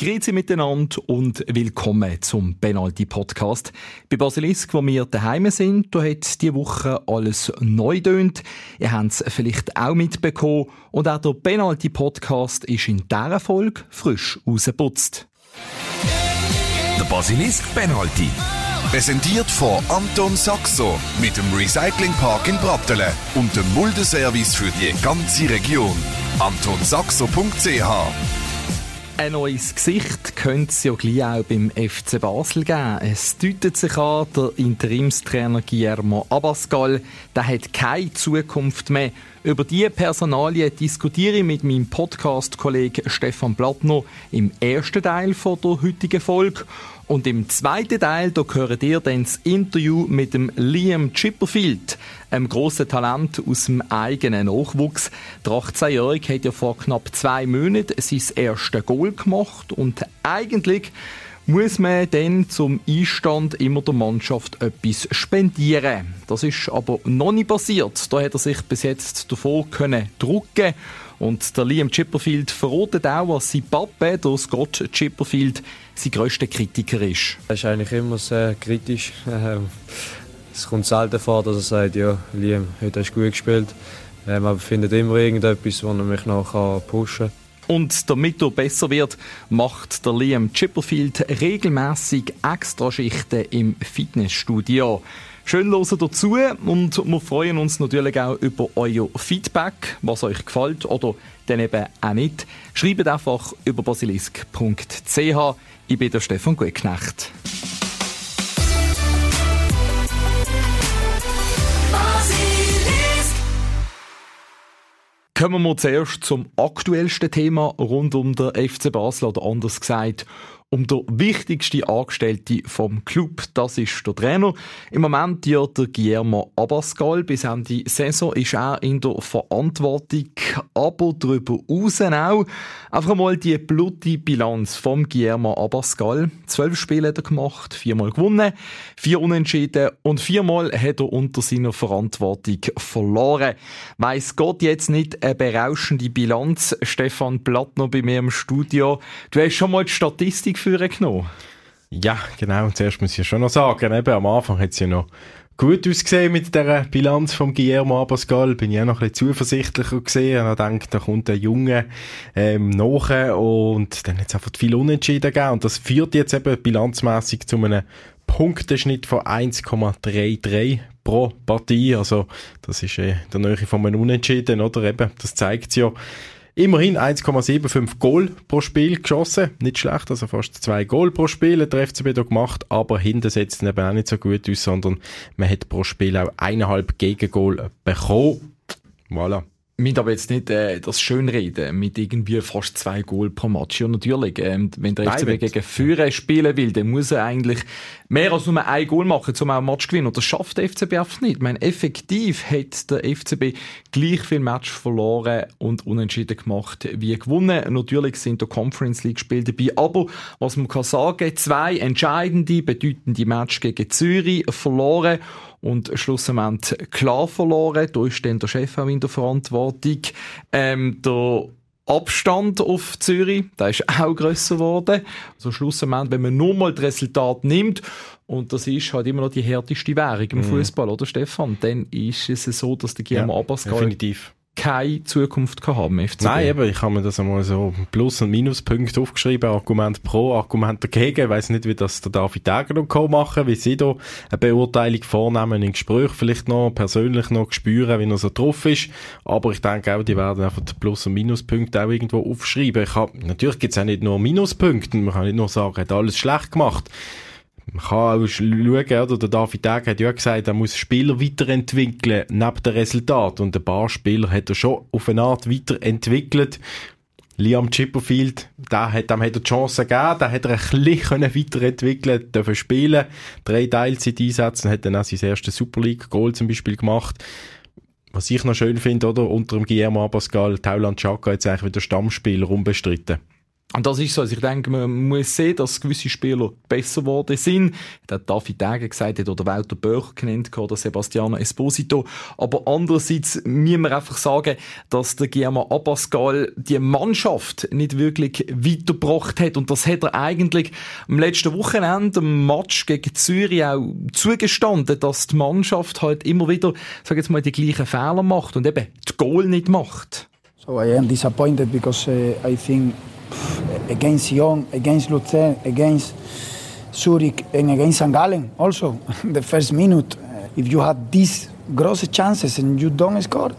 Grüezi miteinander und willkommen zum Penalty Podcast. Bei Basilisk, wo wir daheim sind, da hat diese Woche alles neu tönt. Ihr habt es vielleicht auch mitbekommen. Und auch der Penalty Podcast ist in dieser Folge frisch rausgeputzt. Der Basilisk Penalty. Präsentiert von Anton Saxo mit dem Recyclingpark in Brattelen und dem Muldeservice für die ganze Region. AntonSaxo.ch ein neues Gesicht könnte es ja gleich auch beim FC Basel geben. Es deutet sich an, der Interimstrainer Guillermo Abascal, der hat keine Zukunft mehr. Über diese Personalie diskutiere ich mit meinem Podcast-Kollegen Stefan Plattner im ersten Teil von der heutigen Folge. Und im zweiten Teil, da gehört ihr dann das Interview mit dem Liam Chipperfield, einem grossen Talent aus dem eigenen Nachwuchs. Der 18-Jährige hat ja vor knapp zwei Monaten sein erstes Goal gemacht und eigentlich muss man dann zum Einstand immer der Mannschaft etwas spendieren. Das ist aber noch nicht passiert. Da hat er sich bis jetzt davor können drucken und der Liam Chipperfield verrotet auch, was sein Papa, der Scott Chipperfield, sein grösster Kritiker ist. Er ist eigentlich immer sehr kritisch. Ähm, es kommt selten vor, dass er sagt, ja, Liam, heute hast du gut gespielt. Ähm, aber er findet immer irgendetwas, wo er mich noch pushen kann. Und damit er besser wird, macht der Liam Chipperfield regelmäßig Extraschichten im Fitnessstudio. Schön hören dazu und wir freuen uns natürlich auch über euer Feedback, was euch gefällt oder dann eben auch nicht. Schreibt einfach über basilisk.ch. Ich bin der Stefan Gutknecht. Kommen wir zuerst zum aktuellsten Thema rund um den FC Basel oder anders gesagt um den wichtigsten Angestellten vom Club. Das ist der Trainer. Im Moment ja der Guillermo Abascal. Bis Ende Saison ist er in der Verantwortung, aber darüber hinaus auch. Einfach mal die blutige Bilanz vom Guillermo Abascal. Zwölf Spiele hat er gemacht, viermal gewonnen, vier Unentschieden und viermal hat er unter seiner Verantwortung verloren. Weiss Gott jetzt nicht eine berauschende Bilanz. Stefan Plattner bei mir im Studio. Du hast schon mal die Statistik genommen. Ja, genau. Zuerst muss ich schon noch sagen, eben, am Anfang hat es ja noch gut ausgesehen mit der Bilanz von Guillermo Abascal. Bin ich auch noch ein bisschen zuversichtlicher gesehen. Und dann da kommt der Junge ähm, nach und dann hat es einfach viel Unentschieden gegeben. Und das führt jetzt eben bilanzmäßig zu einem Punkteschnitt von 1,33 pro Partie. Also, das ist äh, der Nähe von einem Unentschieden, oder? Eben, das zeigt ja. Immerhin 1,75 Goal pro Spiel geschossen. Nicht schlecht, also fast zwei Goal pro Spiel hat der FCB da gemacht, aber hinten setzt eben auch nicht so gut aus, sondern man hat pro Spiel auch eineinhalb Gegengol bekommen. Voilà müssen aber jetzt nicht äh, das schönreden mit irgendwie fast zwei Goal pro Match. Ja, natürlich, ähm, wenn der FCB gegen Führer spielen will, dann muss er eigentlich mehr als nur ein Goal machen, um auch ein Match zu gewinnen. Und das schafft der FCB einfach nicht. Ich meine, effektiv hat der FCB gleich viel Match verloren und unentschieden gemacht wie gewonnen. Natürlich sind der Conference League Spiele dabei, aber was man kann sagen, zwei entscheidende, bedeutende Match gegen Zürich verloren und schlussendlich klar verloren. Da ist dann der Chef auch in der Verantwortung. Ähm, der Abstand auf Zürich, der ist auch grösser geworden. Also schlussendlich, wenn man nur mal das Resultat nimmt, und das ist halt immer noch die härteste Währung im mhm. Fußball, oder Stefan? Dann ist es so, dass der Guillermo ja, Abbas definitiv keine Zukunft haben FCB. Nein, aber ich habe mir das einmal so Plus- und Minuspunkte aufgeschrieben, Argument pro, Argument dagegen. Ich weiss nicht, wie das der David Degen und Co. machen, wie sie da eine Beurteilung vornehmen in Gespräch, vielleicht noch persönlich noch spüren, wie er so drauf ist. Aber ich denke auch, die werden einfach die Plus- und Minuspunkte auch irgendwo aufschreiben. Ich hab, natürlich gibt es auch nicht nur Minuspunkte, man kann nicht nur sagen, hat alles schlecht gemacht man kann auch schauen, oder? Der David Deg hat ja gesagt, er muss Spieler weiterentwickeln, neben dem Resultat. Und ein paar Spieler hat er schon auf eine Art weiterentwickelt. Liam Chipperfield, der hat, dem hat er die Chance gegeben, der hat er ein bisschen weiterentwickeln dürfen spielen. Drei Teilzeit einsetzen, hat dann auch sein erstes Super League-Goal zum Beispiel gemacht. Was ich noch schön finde, oder? Unter dem Guillermo Abascal, Tauland Chaka jetzt eigentlich wieder Stammspieler unbestritten. Und das ist so. Also ich denke, man muss sehen, dass gewisse Spieler besser geworden sind. Der David Degen gesagt hat, oder Walter Böch genannt, oder Sebastiano Esposito. Aber andererseits müssen wir einfach sagen, dass der Guillermo Abascal die Mannschaft nicht wirklich weitergebracht hat. Und das hat er eigentlich am letzten Wochenende, im Match gegen Zürich auch zugestanden, dass die Mannschaft halt immer wieder, sag jetzt mal, die gleichen Fehler macht und eben die Goal nicht macht. So I am disappointed because uh, I think against Young, against Luzern, against Zurich, and against St. Also. the first minute, if you have these gross chances and you don't score,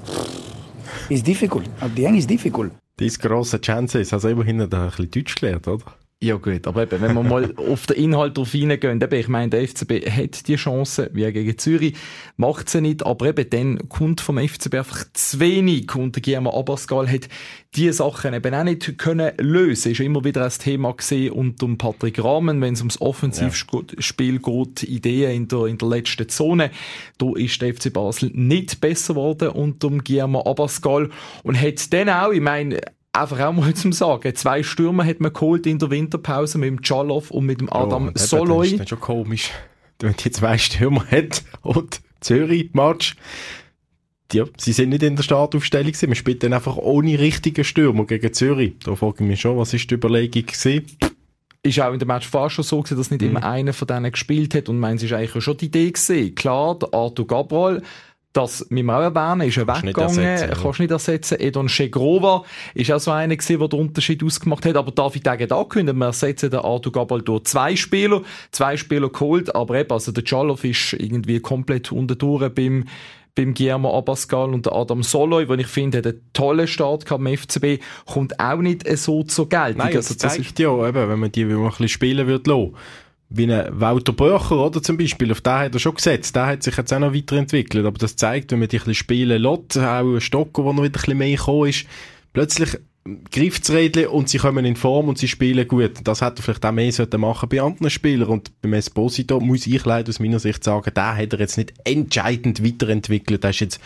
it's difficult. At the end, it's difficult. These grosse Chances, also immerhin hat er ein bisschen Deutsch gelernt, oder? Ja gut, aber eben, wenn wir mal auf den Inhalt drauf reingehen, eben, ich meine, der FCB hat die Chance, wie gegen Zürich, macht sie nicht, aber eben dann kommt vom FCB einfach zu wenig und der Guillermo Abascal hat diese Sachen eben auch nicht können lösen. Ist immer wieder ein Thema gesehen unter Patrick Rahmen, wenn es ums Offensivspiel geht, Ideen in der, in der letzten Zone. Da ist der FC Basel nicht besser geworden unter Guillermo Abascal und hat dann auch, ich meine, einfach auch mal zum Sagen. Zwei Stürmer hat man geholt in der Winterpause mit dem Chalov und mit dem Adam ja, Soloy. Das ist schon komisch, wenn die zwei Stürmer hat und Zürich-Match. Ja, sie sind nicht in der Startaufstellung gewesen. Man spielt dann einfach ohne richtigen Stürmer gegen Zürich. Da frage ich mich schon, was ist die Überlegung gewesen? ist auch in der Match fast schon so gewesen, dass nicht mhm. immer einer von denen gespielt hat und meins ist eigentlich schon die Idee gewesen. Klar, der Arthur Gabriel das müssen wir auch erwähnen, ist er weggegangen, kannst, kannst nicht ersetzen. Edon Schegrova ist auch so einer gewesen, der den Unterschied ausgemacht hat, aber David Degen hat angekündigt, wir ersetzen den Arthur Gabal durch zwei Spieler, zwei Spieler geholt, aber eben, also der Chalov ist irgendwie komplett unter durch beim beim Guillermo Abascal und der Adam Soloy, wo ich finde, hat einen tollen Start im FCB, kommt auch nicht so zur Geltung. Nein, also, das zeigt ja, eben, wenn man die ein bisschen spielen würde lassen wie ein Walter Böcher, oder, zum Beispiel, auf den hat er schon gesetzt, der hat sich jetzt auch noch weiterentwickelt, aber das zeigt, wenn man die ein bisschen spielen lässt, auch Stocker, wo noch wieder ein bisschen mehr gekommen ist, plötzlich greift das Rädchen und sie kommen in Form und sie spielen gut. Das hätte er vielleicht auch mehr sollten machen bei anderen Spielern. Und beim Esposito muss ich leider aus meiner Sicht sagen, da hat er jetzt nicht entscheidend weiterentwickelt, der ist jetzt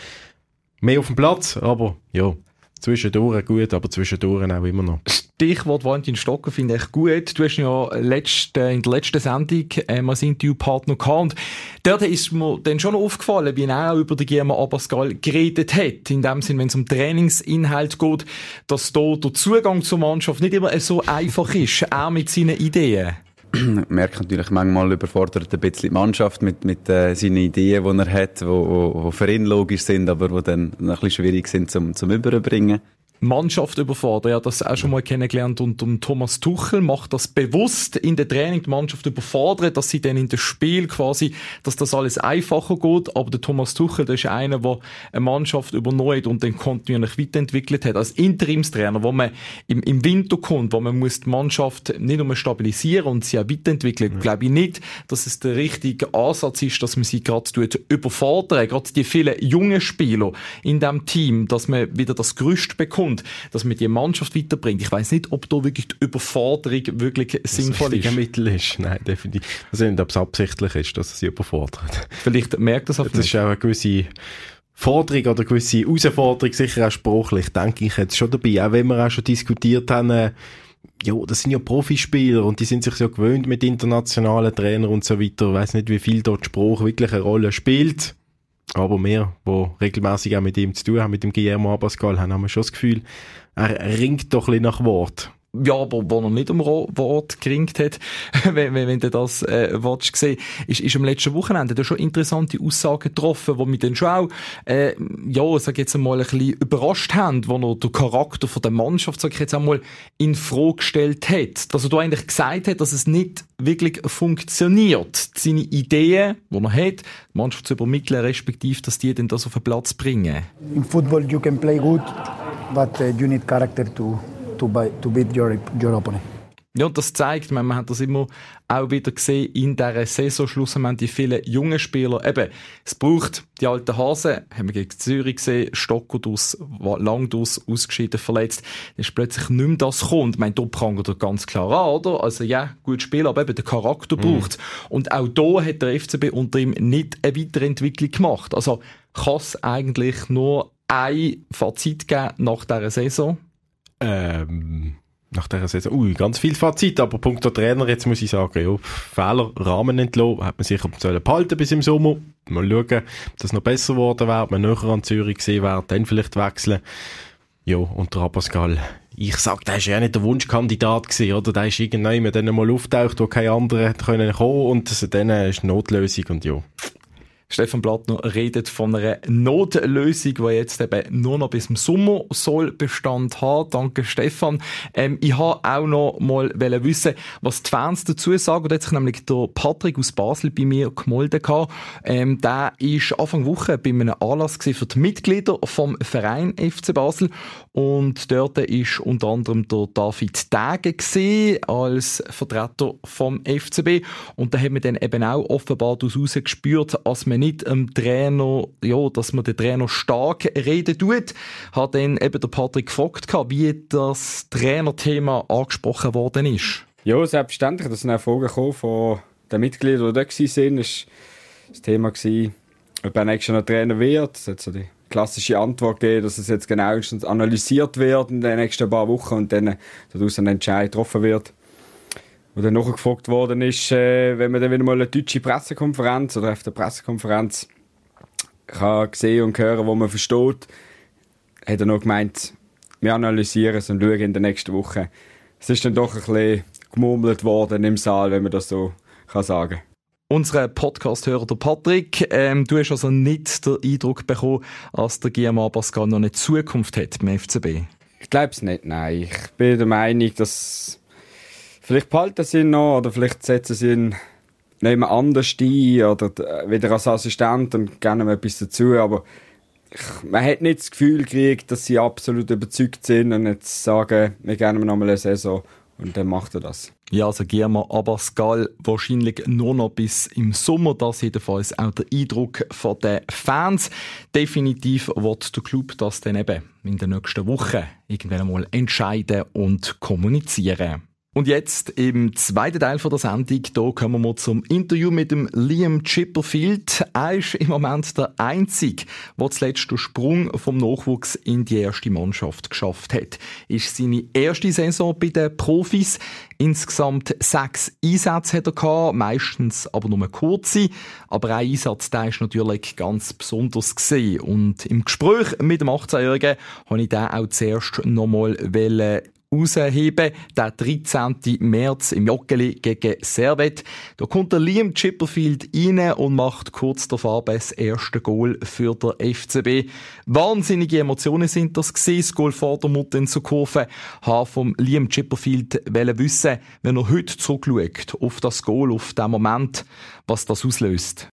mehr auf dem Platz, aber ja, Zwischendurch gut, aber zwischendurch auch immer noch. Stichwort Valentin Stocker finde ich gut. Du hast ja letzte, in der letzten Sendung äh, mal ein Interviewpartner gehabt und dort ist mir dann schon aufgefallen, wie er auch über den Guillermo Abascal geredet hat. In dem Sinn, wenn es um Trainingsinhalt geht, dass da der Zugang zur Mannschaft nicht immer so einfach ist, auch mit seinen Ideen. merkt natürlich manchmal überfordert ein bisschen die Mannschaft mit, mit äh, seinen Ideen, die er hat, die für ihn logisch sind, aber die dann ein bisschen schwierig sind zum, zum Überbringen. Mannschaft überfordern. Ja, das auch schon mal kennengelernt und um Thomas Tuchel macht das bewusst in der Training die Mannschaft überfordern, dass sie dann in das Spiel quasi, dass das alles einfacher geht. Aber der Thomas Tuchel, der ist einer, der eine Mannschaft übernommen und dann kontinuierlich weiterentwickelt hat. Als Interimstrainer, wo man im, im Winter kommt, wo man muss die Mannschaft nicht nur stabilisieren und sie auch weiterentwickeln, mhm. glaube ich nicht, dass es der richtige Ansatz ist, dass man sie gerade überfordern, gerade die vielen jungen Spieler in dem Team, dass man wieder das Gerüst bekommt kommt, dass man die Mannschaft weiterbringt. Ich weiß nicht, ob da wirklich die Überforderung wirklich das sinnvoll ist. Mittel ist. Nein, definitiv. Ich weiß nicht, ob es absichtlich ist, dass es sie überfordert. Vielleicht merkt das auch Das ist auch eine gewisse Forderung oder eine gewisse Herausforderung, sicher auch sprachlich, denke ich jetzt schon dabei. Auch wenn wir auch schon diskutiert haben, äh, ja, das sind ja Profispieler und die sind sich ja gewöhnt mit internationalen Trainern und so weiter. Ich weiss nicht, wie viel dort Spruch wirklich eine Rolle spielt. Aber wir, die regelmäßig auch mit ihm zu tun haben, mit dem Guillermo Abascal, haben wir schon das Gefühl, er ringt doch ein bisschen nach Wort ja, aber wo er nicht um Wort geringt hat, wenn, wenn, du das äh, willst sehen, ist, ist am letzten Wochenende da schon interessante Aussagen getroffen, wo mich dann schon auch, äh, ja, sag jetzt einmal, ein bisschen überrascht haben, wo er den Charakter von der Mannschaft, sag ich jetzt einmal, in Frage gestellt hat. Dass er da eigentlich gesagt hat, dass es nicht wirklich funktioniert. Seine Ideen, die er hat, die Mannschaft zu übermitteln, respektive, dass die dann das auf den Platz bringen. In Football you can play good, but uh, you need character to to, buy, to beat your, your opponent. Ja, und das zeigt, man, man hat das immer auch wieder gesehen in dieser Saison. Schlussendlich die vielen jungen Spieler. Eben, es braucht die alten Hasen, haben wir gegen Zürich gesehen, Stockerduss, Langduss, ausgeschieden, verletzt. Dann ist plötzlich nicht mehr das kommt. Ich meine, da prangert er ganz klar an, oder? Also ja, gut spielen, aber eben der Charakter mhm. braucht Und auch da hat der FCB unter ihm nicht eine Weiterentwicklung gemacht. Also kann es eigentlich nur ein Fazit geben nach dieser Saison? Ähm, nach dieser Saison. Ui, ganz viel Fazit, aber Punkt der Trainer, jetzt muss ich sagen, ja, Fehler, Rahmen entlassen, hat man sicher behalten bis im Sommer. Mal schauen, ob das noch besser geworden wäre, ob man näher an Zürich gesehen wäre, dann vielleicht wechseln. Ja, und der Abascal, ich sag, der ist ja nicht der Wunschkandidat gewesen, oder? Der ist irgendwann dann mal auftaucht, wo keine anderen können kommen und dann ist Notlösung und ja. Stefan Blattner redet von einer Notlösung, die jetzt eben nur noch bis zum Sommer soll Bestand haben. Danke, Stefan. Ähm, ich habe auch noch mal wissen, was die Fans dazu sagen. Da hat sich nämlich der Patrick aus Basel bei mir gemolden Ähm, der ist Anfang Woche bei einem Anlass für die Mitglieder vom Verein FC Basel und dort ist unter anderem der David Tage als Vertreter vom FCB und da haben wir dann eben auch offenbar daraus gespürt, als man nicht dem Trainer, ja, dass man den Trainer stark reden tut. Hat dann eben der Patrick gefragt, wie das Trainerthema angesprochen worden ist. Ja, selbstverständlich. Das sind auch Fragen von den Mitgliedern, die da waren. Das war das Thema, ob er nächstes Jahr Trainer wird. Das hat so die klassische Antwort gegeben, dass es jetzt genauestens analysiert wird in den nächsten paar Wochen und dann daraus ein Entscheid getroffen wird. Und dann noch gefragt worden ist, äh, wenn man dann wieder mal eine deutsche Pressekonferenz oder auf der Pressekonferenz kann sehen und hören, wo man versteht, hat er noch gemeint, wir analysieren es und schauen in der nächsten Woche. Es ist dann doch ein bisschen gemurmelt worden im Saal, wenn man das so kann sagen Unser Podcast-Hörer, der Patrick, ähm, du hast also nicht den Eindruck bekommen, dass der Guillermo Pascal noch eine Zukunft hat beim FCB? Ich glaube es nicht, nein. Ich bin der Meinung, dass Vielleicht behalten sie ihn noch oder vielleicht setzen sie ihn nicht mehr anders ein oder wieder als Assistent und gerne etwas dazu, aber man hat nicht das Gefühl gekriegt, dass sie absolut überzeugt sind und jetzt sagen, wir gehen noch mal eine Saison und dann macht er das. Ja, also Guillermo Abascal wahrscheinlich nur noch bis im Sommer. Das jedenfalls auch der Eindruck von den Fans. Definitiv wird der Club das dann eben in den nächsten Wochen irgendwann einmal entscheiden und kommunizieren. Und jetzt im zweiten Teil von der Sendung, da kommen wir zum Interview mit dem Liam Chipperfield. Er ist im Moment der Einzige, der zuletzt den Sprung vom Nachwuchs in die erste Mannschaft geschafft hat. Ist seine erste Saison bei den Profis. Insgesamt sechs Einsätze hat er gehabt, meistens aber nur kurze. Aber ein Einsatz, der ist natürlich ganz besonders gesehen. Und im Gespräch mit dem 18-Jährigen habe ich den auch zuerst nochmal rausheben. Der 13. März im Joggeli gegen Servet. Da kommt der Liam Chipperfield rein und macht kurz davor das erste Goal für der FCB. Wahnsinnige Emotionen sind das gewesen, das Goal vor der Mutter in zur Kurve. Habe vom Liam Chipperfield wissen, wenn er heute zurückschaut auf das Goal, auf den Moment, was das auslöst.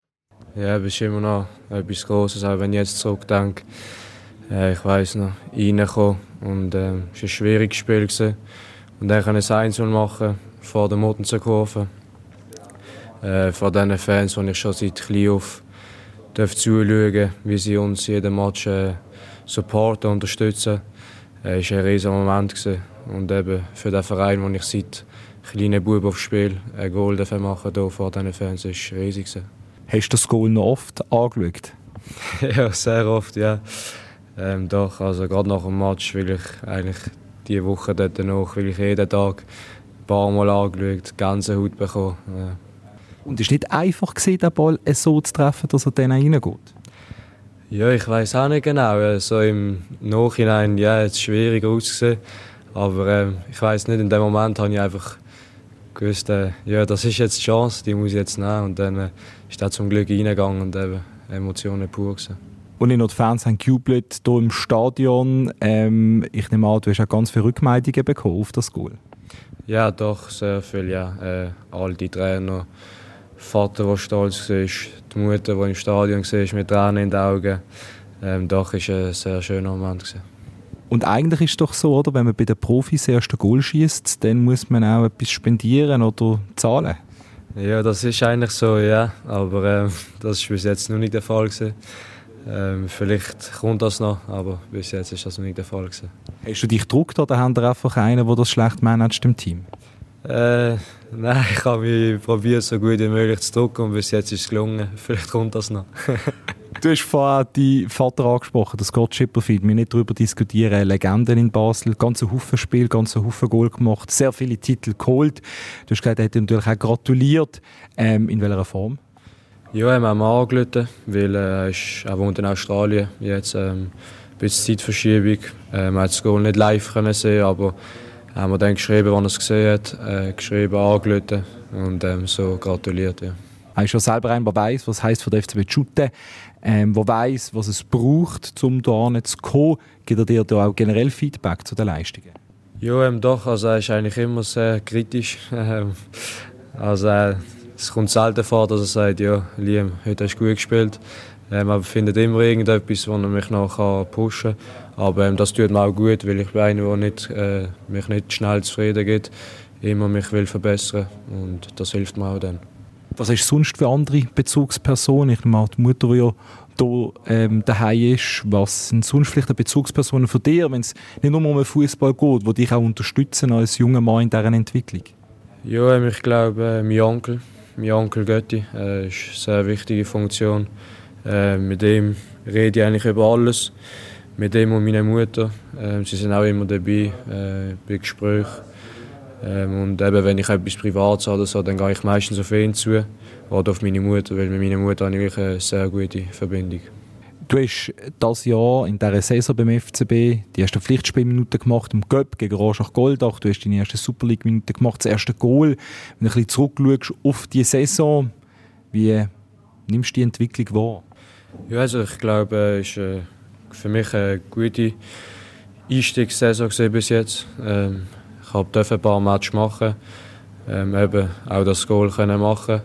Ja, es ist immer noch etwas Großes, auch wenn ich jetzt zurückdenke. Äh, ich weiss noch, reinkommen und äh, es war ein schwieriges Spiel. Gewesen. Und dann kann ich ein 1 machen vor der Mottenser Äh, vor diesen Fans, die ich schon seit klein auf darf zuschauen wie sie uns jeden Match äh, supporten, unterstützen. Äh, es war ein riesiger Moment. Gewesen. Und eben für den Verein, den ich seit kleinen Bub aufs Spiel ein Goal machen hier vor diesen Fans, ist riesig. Gewesen. Hast du das Goal noch oft angeschaut? ja, sehr oft, ja. Ähm, doch, also gerade nach dem Match will ich eigentlich diese Woche dort noch, will ich jeden Tag ein paar Mal angeschaut, ganze Haut bekommen. Ja. Und es war nicht einfach, gewesen, den Ball so zu treffen, dass er dann reingeht? Ja, ich weiß auch nicht genau. So im Nachhinein, ja, es schwierig ausgesehen. Aber ähm, ich weiß nicht, in dem Moment habe ich einfach gewusst, äh, ja, das ist jetzt die Chance, die muss ich jetzt nehmen. Und dann äh, ist er zum Glück reingegangen und eben Emotionen pur gewesen und nicht nur die Fans haben gejubelt hier im Stadion. Ähm, ich nehme an, du hast auch ganz viele Rückmeldungen bekommen auf das Goal. Ja, doch, sehr viel, ja. Äh, all die Trainer, Vater, der stolz war, die Mutter, die im Stadion war, mit Tränen in den Augen. Ähm, doch, war ein sehr schöner Moment. Gewesen. Und eigentlich ist es doch so, oder, wenn man bei den Profis das erste Goal schießt, dann muss man auch etwas spendieren oder zahlen. Ja, das ist eigentlich so, ja. Aber äh, das war bis jetzt noch nicht der Fall. Gewesen. Ähm, vielleicht kommt das noch, aber bis jetzt ist das noch nicht der Fall. Gewesen. Hast du dich gedruckt oder haben wir einfach einen, der das schlecht managt im Team? Äh, nein, ich habe mich probiert, so gut wie möglich zu drucken und bis jetzt ist es gelungen. Vielleicht kommt das noch. Du hast vorhin deinen Vater angesprochen, das Scott Chipperfield. Wir nicht darüber diskutieren. Legenden in Basel, ganze Haufen Spiel, ganze Haufen Goal gemacht, sehr viele Titel geholt. Du hast gesagt, er hat natürlich auch gratuliert. Ähm, in welcher Form? Ja, wir haben ihn angerufen, weil äh, er wohnt in Australien. Jetzt ähm, ein bisschen Zeitverschiebung. Äh, man hat das Goal nicht live können sehen, aber haben wir dann geschrieben, wann er es gesehen hat, äh, geschrieben, angerufen und ähm, so gratuliert. Ja. Er ist ja selber einer, der weiss, was heisst für den FCB shooten, ähm, der weiss, was es braucht, um da zu kommen. Gibt er dir da auch generell Feedback zu den Leistungen? Ja, ähm, doch. Also er ist eigentlich immer sehr kritisch. Ähm, also äh, es kommt selten vor, dass er sagt, ja, Liam, heute hast du gut gespielt. Ähm, er findet immer irgendetwas, wo er mich noch pushen kann. Aber ähm, das tut mir auch gut, weil ich bin einer, der nicht, äh, mich nicht schnell zufrieden gibt, immer mich will verbessern und das hilft mir auch dann. Was ist sonst für andere Bezugspersonen? Ich nehme an, die Mutter, die ja hier ähm, daheim ist. Was sind sonst vielleicht Bezugspersonen von dir, wenn es nicht nur um den Fußball geht, die dich auch unterstützen als junger Mann in dieser Entwicklung? Ja, ähm, ich glaube, mein Onkel, mein Onkel Götti, äh, ist eine sehr wichtige Funktion. Äh, mit dem rede ich eigentlich über alles. Mit dem und meiner Mutter. Äh, sie sind auch immer dabei äh, bei Gesprächen. Ähm, und eben, wenn ich etwas Privates habe dann gehe ich meistens auf ihn zu oder auf meine Mutter, weil mit meiner Mutter habe ich eine sehr gute Verbindung. Du hast das Jahr in dieser Saison beim FCB die ersten Pflichtspielminuten gemacht im Göpp gegen Rorschach Goldach. Du hast deine erste Super League-Minuten gemacht, das erste Goal. Wenn du ein bisschen zurückschaust auf die Saison, wie nimmst du die Entwicklung wahr? Ja, also ich glaube, es war für mich eine gute Einstiegssaison bis jetzt. Ähm, ich durfte ein paar Matches machen, ähm, eben auch das Goal können machen.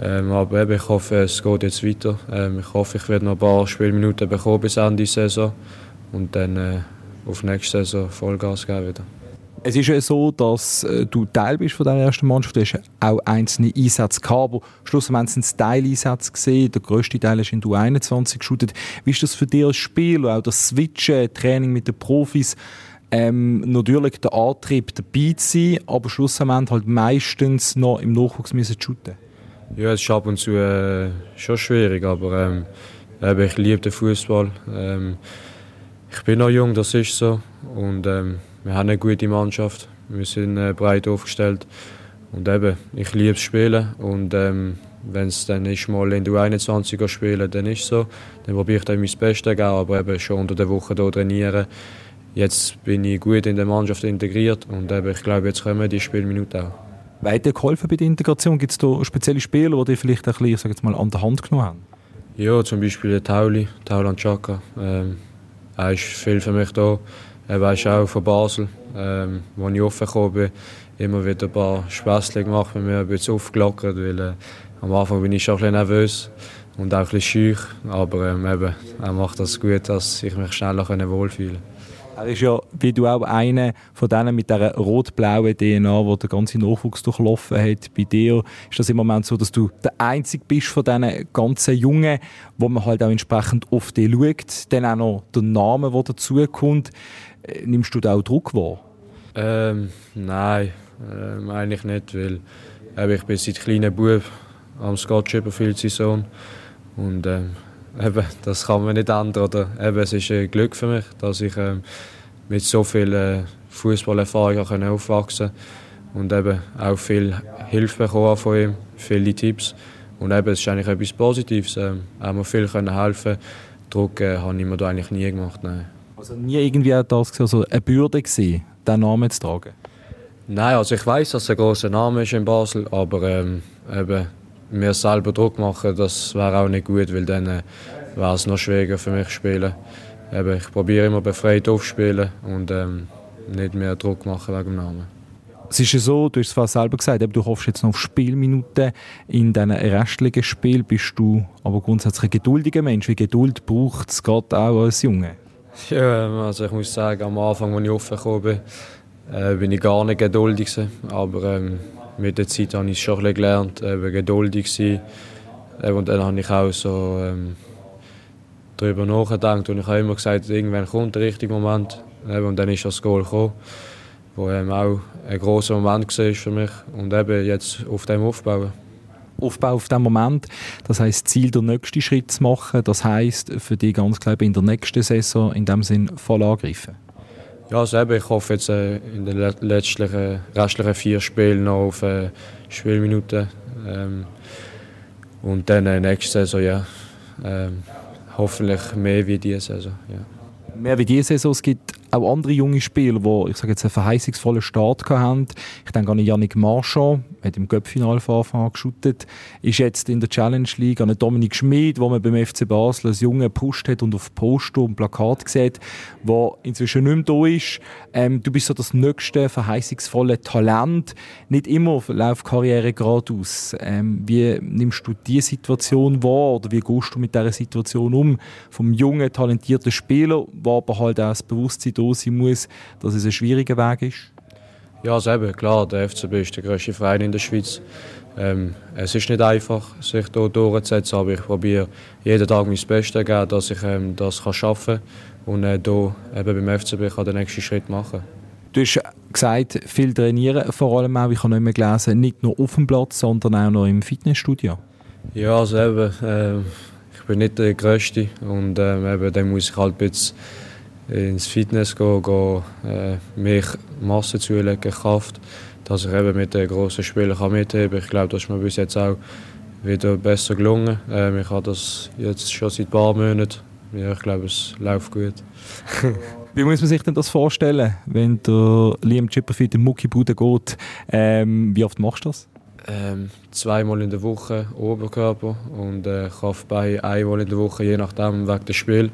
Ähm, aber eben, ich hoffe, es geht jetzt weiter. Ähm, ich hoffe, ich werde noch ein paar Spielminuten bekommen bis Ende der Saison und dann äh, auf nächste Saison Vollgas geben wieder. Es ist ja so, dass äh, du Teil bist von der ersten Mannschaft. Du hast auch einzelne Einsätze gehabt, aber schlussendlich sind es Teileinsätze gesehen. Der grösste Teil ist in du 21 geshootet. Wie ist das für dich als Spieler, auch das Switchen, Training mit den Profis? ähm, natürlich der Antrieb dabei zu sein, aber schlussendlich halt meistens noch im Nachwuchs müssen shooten. Ja, es ist ab und zu äh, schon schwierig, aber ähm, ich liebe den Fußball. Ähm, ich bin noch jung, das ist so. Und ähm, wir haben eine gute Mannschaft. Wir sind äh, breit aufgestellt. Und eben, ich liebe das Spielen. Und ähm, wenn es dann ist, mal in der 21 spielen, dann ist es so. Dann probiere ich dann mein Bestes geben, aber eben schon unter der Woche hier trainieren jetzt bin ich gut in der Mannschaft integriert und eben, ich glaube, jetzt kommen die Spielminuten auch. Weiter geholfen bei der Integration? Gibt es da spezielle Spieler, die vielleicht ein bisschen, sag jetzt mal, an der Hand genommen haben? Ja, zum Beispiel der Tauli, Taulan Chaka. Ähm, er ist viel für mich da. Er ist auch von Basel, ähm, wo ich offen bin. Immer wieder ein paar Späßchen gemacht, mit mir ein bisschen aufgelockert, weil äh, am Anfang bin ich schon ein bisschen nervös und auch ein bisschen schüch. Aber ähm, eben, er macht das gut, dass ich mich schneller wohlfühlen kann. Er ist ja, wie du auch, einer von denen mit dieser rot-blauen DNA, die der ganze Nachwuchs durchlaufen hat. Bei dir ist das im Moment so, dass du der Einzige bist von diesen ganzen Jungen, wo man halt auch entsprechend auf dich schaut. Dann auch noch der Name, der dazukommt. Äh, nimmst du da auch Druck wahr? Ähm, nein, ähm, eigentlich nicht, weil äh, ich bin seit kleinem Bub am Scotch viel Saison und ähm, eben, das kann man nicht ändern. Oder? Eben, es ist ein Glück für mich, dass ich ähm, mit so viel äh, Fußballerfahrung aufwachsen und eben auch viel Hilfe bekommen von ihm, viele Tipps. Und eben, es ist eigentlich etwas Positives. Ähm, auch mir viel können helfen Druck äh, habe ich mir da eigentlich nie gemacht. Nein. Also nie irgendwie das also eine Bürde gewesen, diesen Namen zu tragen? Nein, also ich weiß, dass es ein großer Name ist in Basel, aber ähm, eben, mir selber Druck machen, das wäre auch nicht gut, weil dann äh, wäre es noch schwieriger für mich zu spielen. Eben, ich probiere immer befreit aufzuspielen und ähm, nicht mehr Druck machen wegen dem Namen. Es ist ja so, du hast es fast selber gesagt, du hoffst jetzt noch auf Spielminuten. In diesen restlichen Spielen bist du aber grundsätzlich ein geduldiger Mensch. Wie Geduld braucht es gerade auch als Junge? Ja, also ich muss sagen, am Anfang, als ich aufgekommen bin, äh, bin ich gar nicht geduldig. Aber ähm, mit der Zeit habe ich schon ein bisschen gelernt, eben geduldig sein. Und dann habe ich auch so ähm, darüber nachgedacht und ich habe immer gesagt, irgendwann kommt der richtige Moment. Und dann ist das Goal gekommen, wo eben auch ein großer Moment war für mich und eben jetzt auf dem aufbauen. Aufbau auf den Moment. Das heißt Ziel, der nächste Schritt zu machen. Das heißt für dich ganz klar in der nächsten Saison in dem Sinn voll angreifen. Ja, eben, ich hoffe jetzt äh, in den letztlichen, restlichen vier Spielen noch auf äh, Spielminuten. Ähm, und dann äh, nächste Saison, ja. Ähm, hoffentlich mehr wie diese Saison. Ja. Mehr wie diese Saison. Es gibt auch andere junge Spieler, die ich sage jetzt, einen verheißungsvollen Start hatten. Ich denke an Yannick Marchand, hat im Göppfinal von Anfang an geschuttet, ist jetzt in der Challenge League an Dominik Schmid, wo man beim FC Basel als Junge gepusht hat und auf Poster und Plakat sieht, der inzwischen nicht mehr da ist. Ähm, du bist so das nächste verheißungsvolle Talent. Nicht immer läuft Karriere geradeaus. Ähm, wie nimmst du diese Situation wahr oder wie gehst du mit dieser Situation um? Vom jungen, talentierten Spieler, der aber halt auch das Bewusstsein da sein muss, dass es ein schwieriger Weg ist? Ja, also eben, klar, der FCB ist der grösste Verein in der Schweiz. Ähm, es ist nicht einfach, sich hier durchzusetzen, aber ich probiere jeden Tag mein Bestes zu geben, dass ich ähm, das kann schaffen kann und äh, hier eben beim FCB kann den nächsten Schritt machen Du hast gesagt, viel trainieren, vor allem auch, ich habe nicht mehr gelesen, nicht nur auf dem Platz, sondern auch noch im Fitnessstudio. Ja, also eben, äh, ich bin nicht der Größte und äh, eben, dann muss ich halt ein bisschen ins Fitness gehen, gehen äh, mehr Masse zulegen, Kraft, dass ich eben mit den grossen Spielern kann mitheben kann. Ich glaube, das ist mir bis jetzt auch wieder besser gelungen. Ähm, ich habe das jetzt schon seit ein paar Monaten. Ja, ich glaube, es läuft gut. Wie muss man sich denn das vorstellen, wenn der Liam Chipperfield in Muckibude geht? Ähm, wie oft machst du das? Ähm, zweimal in der Woche Oberkörper und äh, Kraftbein einmal in der Woche, je nachdem wegen des Spiels.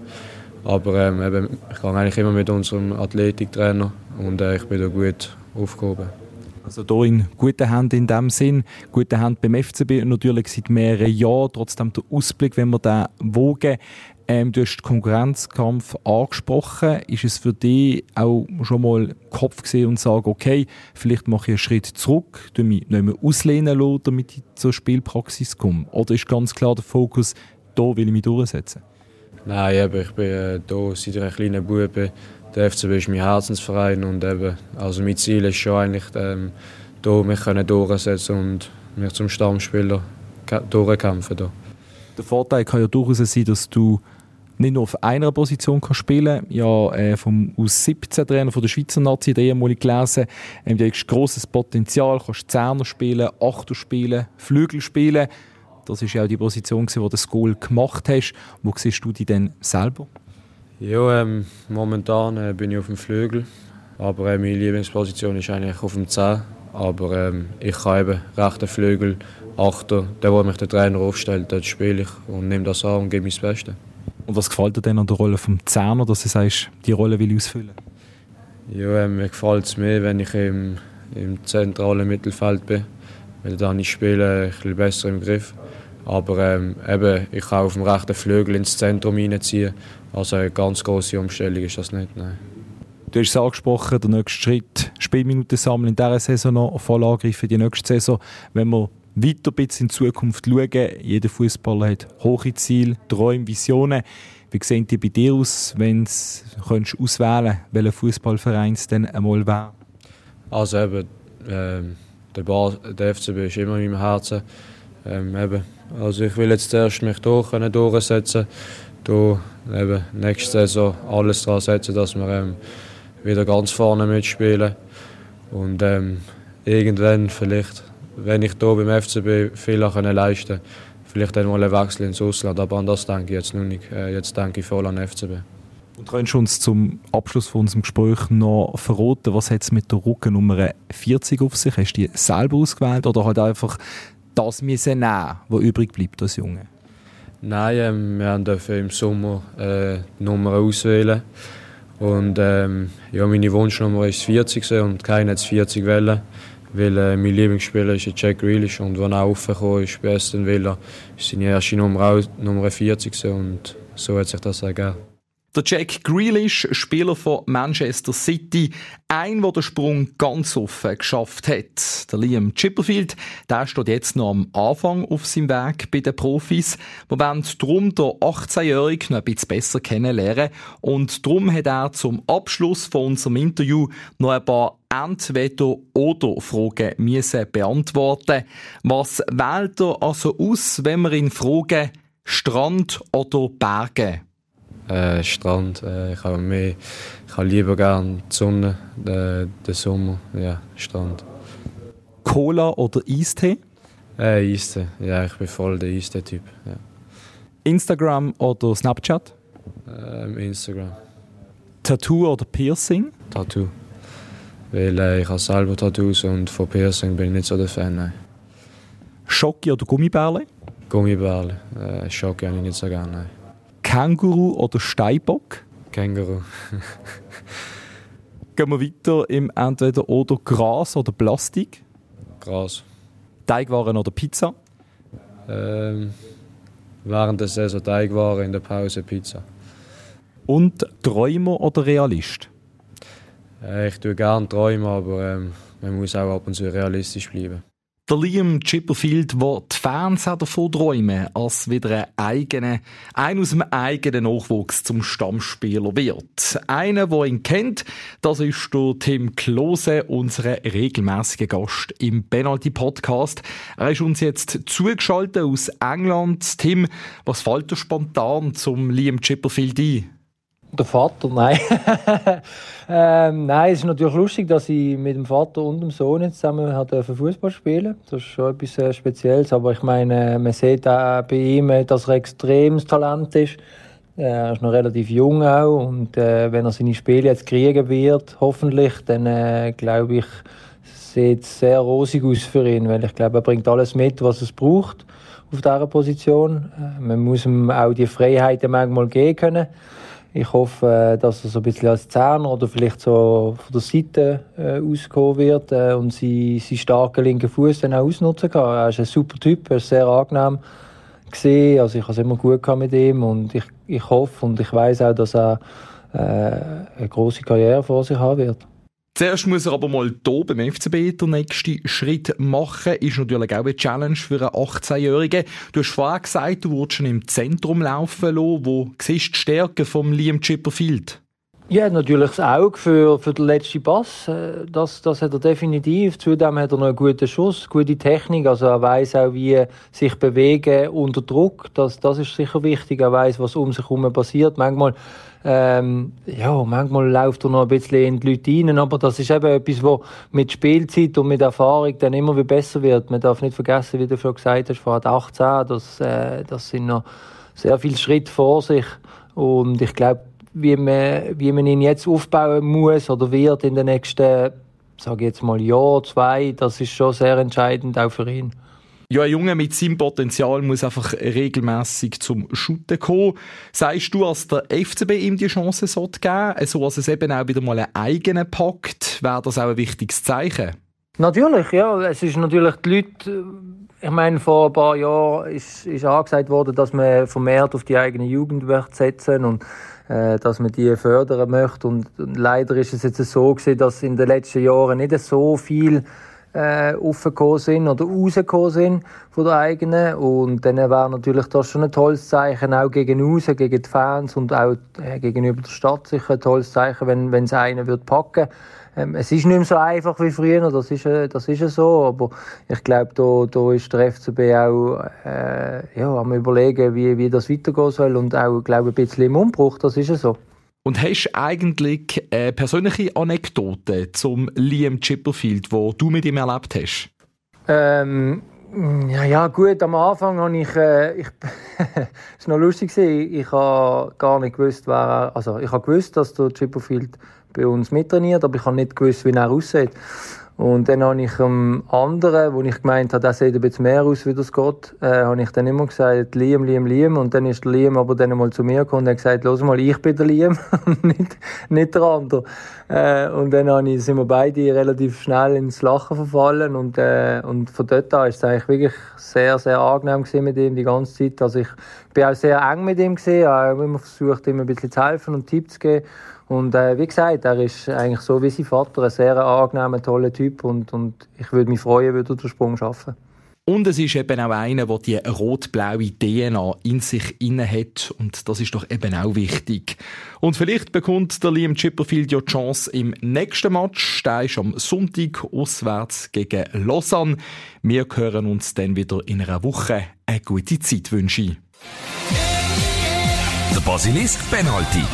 Aber ähm, eben, ich gehe eigentlich immer mit unserem Athletiktrainer und äh, ich bin da gut aufgehoben. Also hier in guten Händen in dem Sinn, gute Händen beim FCB natürlich seit mehreren Jahren, trotzdem der Ausblick, wenn wir den wogen. Ähm, du hast den Konkurrenzkampf angesprochen. Ist es für dich auch schon mal Kopf gesehen und sagen, okay, vielleicht mache ich einen Schritt zurück, tu mich nicht mehr auslehnen lassen, damit ich zur Spielpraxis komme? Oder ist ganz klar der Fokus, da will ich mich durchsetzen? Nein, eben, ich bin äh, hier seit ich ein kleiner Bub bin. Der FCB ist mein Herzensverein und eben, also mein Ziel ist schon eigentlich, ähm, hier mich können durchsetzen und mich zum Stammspieler durchkämpfen. Hier. Der Vorteil kann ja durchaus sein, dass du nicht nur auf einer Position kann spielen. Ja, äh, vom U17-Trainer von der Schweizer Nazi, der ehemalige gelesen, ähm, du hast grosses Potenzial, kannst Zehner spielen, Achter spielen, Flügel spielen. Das ist ja auch die Position, die du das Goal gemacht hast. Wo siehst du dich denn selber? Ja, ähm, momentan äh, bin ich auf dem Flügel, aber äh, meine Lieblingsposition ist eigentlich auf dem 10. Aber ähm, ich kann eben rechten Flügel, Achter, der, wo mich der Trainer aufstellt, dort spiele ich und nehme das an und gebe mein Bestes. Und was gefällt dir denn an der Rolle vom Zehner, dass du sagst, die Rolle will ich ausfüllen? Ja, äh, mir gefällt es mehr, wenn ich im, im zentralen Mittelfeld bin, weil dann ich spiele ein bisschen besser im Griff. Aber ähm, eben, ich kann auf dem rechten Flügel ins Zentrum reinziehen. Also eine ganz große Umstellung ist das nicht. Nein. Du hast es angesprochen, der nächste Schritt, Spielminuten sammeln in dieser Saison noch, voll angreifen die nächste Saison. Wenn wir weiter ein bisschen in Zukunft schauen, jeder Fußballer hat hohe Ziele, Träume, Visionen. Wie sehen die bei dir aus, wenn du auswählen könntest, welcher Fußballverein es dann einmal wäre? Also eben, äh, der, der FCB ist immer in meinem Herzen. Ähm, eben, also ich will jetzt erst mich durch, können durchsetzen, hier eben nächste Saison alles daran setzen, dass wir ähm, wieder ganz vorne mitspielen und ähm, irgendwann vielleicht, wenn ich hier beim FCB viel leisten kann, vielleicht dann mal einen Wechsel ins Ausland, aber an das denke ich jetzt noch nicht. Äh, jetzt denke ich voll an den FCB. Und könntest du uns zum Abschluss von unserem Gespräch noch verraten, was hat es mit der Rückennummer 40 auf sich? Hast du die selber ausgewählt oder halt einfach das müssen nehmen, was übrig bleibt als Junge? Nein, ähm, wir dürfen im Sommer äh, die Nummer auswählen. Und ähm, ja, meine Wunschnummer ist 40 und keiner hat 40 wählen. Weil äh, mein Lieblingsspieler ist Jack Grealish und als er aufgekommen ist bei Aston Villa, ist seine erste Nummer Nummer 40 und so hat sich das ergeben. Der Jack Grealish, Spieler von Manchester City, ein, der den Sprung ganz offen geschafft hat. Der Liam Chipperfield, der steht jetzt noch am Anfang auf seinem Weg bei den Profis. Wir wollen darum den 18-Jährigen noch ein bisschen besser kennenlernen und darum hat er zum Abschluss von unserem Interview noch ein paar Entweder-Oder-Fragen müssen beantworten. Was wählt er also aus, wenn wir ihn fragen, Strand oder Berge? Äh, Strand. Äh, ich habe mehr, ich habe lieber gerne die Sonne, äh, den Sommer. Ja, Strand. Cola oder Eistee? Äh, Eistee. Ja, ich bin voll der Eistee-Typ. Ja. Instagram oder Snapchat? Ähm, Instagram. Tattoo oder Piercing? Tattoo. Weil äh, ich habe selber Tattoos und von Piercing bin ich nicht so der Fan. Nein. Schocki oder Gummibärle? Gummibärle. Äh, Schocki habe ich nicht so gerne. Nein. Känguru oder Steinbock? Känguru. Gehen wir weiter im Entweder oder Gras oder Plastik? Gras. Teigwaren oder Pizza? Ähm, während der Saison Teigwaren, in der Pause Pizza. Und Träumer oder Realist? Äh, ich tue gerne träumen, aber ähm, man muss auch ab und zu realistisch bleiben. Der Liam Chipperfield, der die Fans davon träumen, als wieder ein, eigener, ein aus dem eigenen Nachwuchs zum Stammspieler wird. Einer, der ihn kennt, das ist der Tim Klose, unser regelmäßiger Gast im Penalty Podcast. Er ist uns jetzt zugeschaltet aus England. Tim, was fällt dir spontan zum Liam Chipperfield ein? Der Vater, nein. ähm, nein, es ist natürlich lustig, dass ich mit dem Vater und dem Sohn zusammen Fußball spielen Das ist schon etwas sehr Spezielles. Aber ich meine, man sieht auch bei ihm, dass er extremes Talent ist. Er ist noch relativ jung auch. Und äh, wenn er seine Spiele jetzt kriegen wird, hoffentlich, dann äh, glaube ich, sieht es sehr rosig aus für ihn. Weil ich glaube, er bringt alles mit, was es braucht auf dieser Position. Äh, man muss ihm auch die Freiheiten manchmal geben können. Ich hoffe, dass er so ein bisschen als Zehner oder vielleicht so von der Seite äh, auskommen wird äh, und seinen sie starken linken Fuß dann auch ausnutzen kann. Er ist ein super Typ, er ist sehr angenehm gesehen. Also ich habe es immer gut mit ihm und ich, ich hoffe und ich weiß auch, dass er äh, eine große Karriere vor sich haben wird. Zuerst muss er aber mal hier beim FCB den nächsten Schritt machen. Ist natürlich auch eine Challenge für einen 18-Jährigen. Du hast vorher gesagt, du würdest schon im Zentrum laufen lassen. Wo siehst du die Stärke von Liam Chipperfield? Ja, natürlich das Auge für, für den letzten Pass. Äh, das, das hat er definitiv. Zudem hat er noch einen guten Schuss, gute Technik. Also er weiß auch, wie sich bewegen unter Druck. Das, das ist sicher wichtig. Er weiß, was um sich herum passiert. Manchmal ähm, ja, manchmal läuft er noch ein bisschen in die Leute rein, aber das ist eben etwas, was mit Spielzeit und mit Erfahrung dann immer wieder besser wird. Man darf nicht vergessen, wie du schon gesagt hast, vor 18, das, äh, das sind noch sehr viele Schritte vor sich und ich glaube, wie man, wie man ihn jetzt aufbauen muss oder wird in den nächsten, sage jetzt mal, Jahr, zwei, das ist schon sehr entscheidend auch für ihn. Ja, ein Junge mit seinem Potenzial muss einfach regelmäßig zum Shooten kommen. Sagst du, dass der FCB ihm die Chance sollte geben, so dass es eben auch wieder mal einen eigenen packt, wäre das auch ein wichtiges Zeichen? Natürlich, ja. Es ist natürlich die Leute, ich meine, vor ein paar Jahren ist, ist angesagt worden, dass man vermehrt auf die eigene Jugend setzen und äh, dass man die fördern möchte. Und, und leider ist es jetzt so gewesen, dass in den letzten Jahren nicht so viel äh, aufgekommen sind oder rausgekommen sind von der eigenen. Und dann wäre natürlich das schon ein tolles Zeichen, auch gegen uns, gegen die Fans und auch äh, gegenüber der Stadt sicher ein tolles Zeichen, wenn, es einer wird packen ähm, es ist nicht mehr so einfach wie früher, das ist, äh, das ist so, aber ich glaube, da, da ist der FCB auch äh, ja, am überlegen, wie, wie das weitergehen soll und auch, glaube ein bisschen im Umbruch, das ist so. Und hast eigentlich eine persönliche Anekdote zum Liam Chipperfield, wo du mit ihm erlebt hast? Ähm, ja, ja, gut, am Anfang habe ich, äh, ich es noch lustig, ich habe gar nicht gewusst, wer er, also ich habe gewusst, dass der Chipperfield bei uns mittrainiert, aber ich habe nicht gewusst, wie er aussieht. Und dann habe ich am anderen, wo ich gemeint habe, das sieht ein bisschen mehr aus, wie das geht, äh, habe ich dann immer gesagt, Liam, Liam, Liam. Und dann ist der Liam aber dann mal zu mir gekommen und hat gesagt, los mal, ich bin der Liam, nicht, nicht der andere. Äh, und dann habe ich, sind wir beide relativ schnell ins Lachen verfallen und, äh, und von dort an ist es eigentlich wirklich sehr, sehr angenehm mit ihm die ganze Zeit. Also ich bin auch sehr eng mit ihm gesehen, habe immer versucht, ihm ein bisschen zu helfen und Tipps zu geben. Und äh, wie gesagt, er ist eigentlich so wie sein Vater ein sehr angenehmer, toller Typ und, und ich würde mich freuen, würde er den Sprung schaffen. Und es ist eben auch einer, der die rot-blaue DNA in sich inne hat. Und das ist doch eben auch wichtig. Und vielleicht bekommt der Liam Chipperfield ja die Chance im nächsten Match. Der ist am Sonntag auswärts gegen Lausanne. Wir hören uns dann wieder in einer Woche. Eine gute Zeit wünsche ich. Der Basilisk Penalty.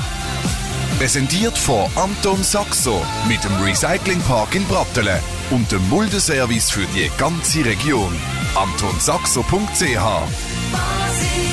Präsentiert von Anton Saxo mit dem Recyclingpark in Brattelen und dem Muldeservice für die ganze Region. AntonSaxo.ch